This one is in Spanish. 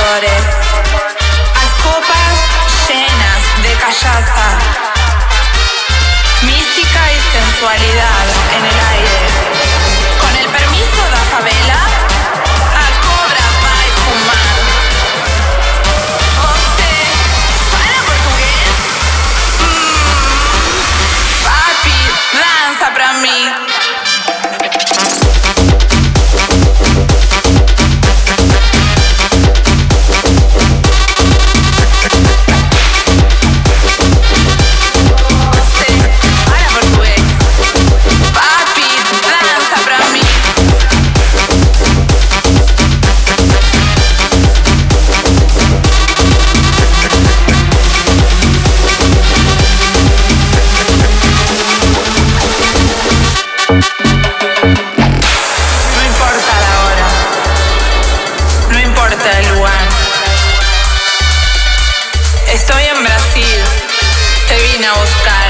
flores. Estoy en Brasil. Te vine a buscar.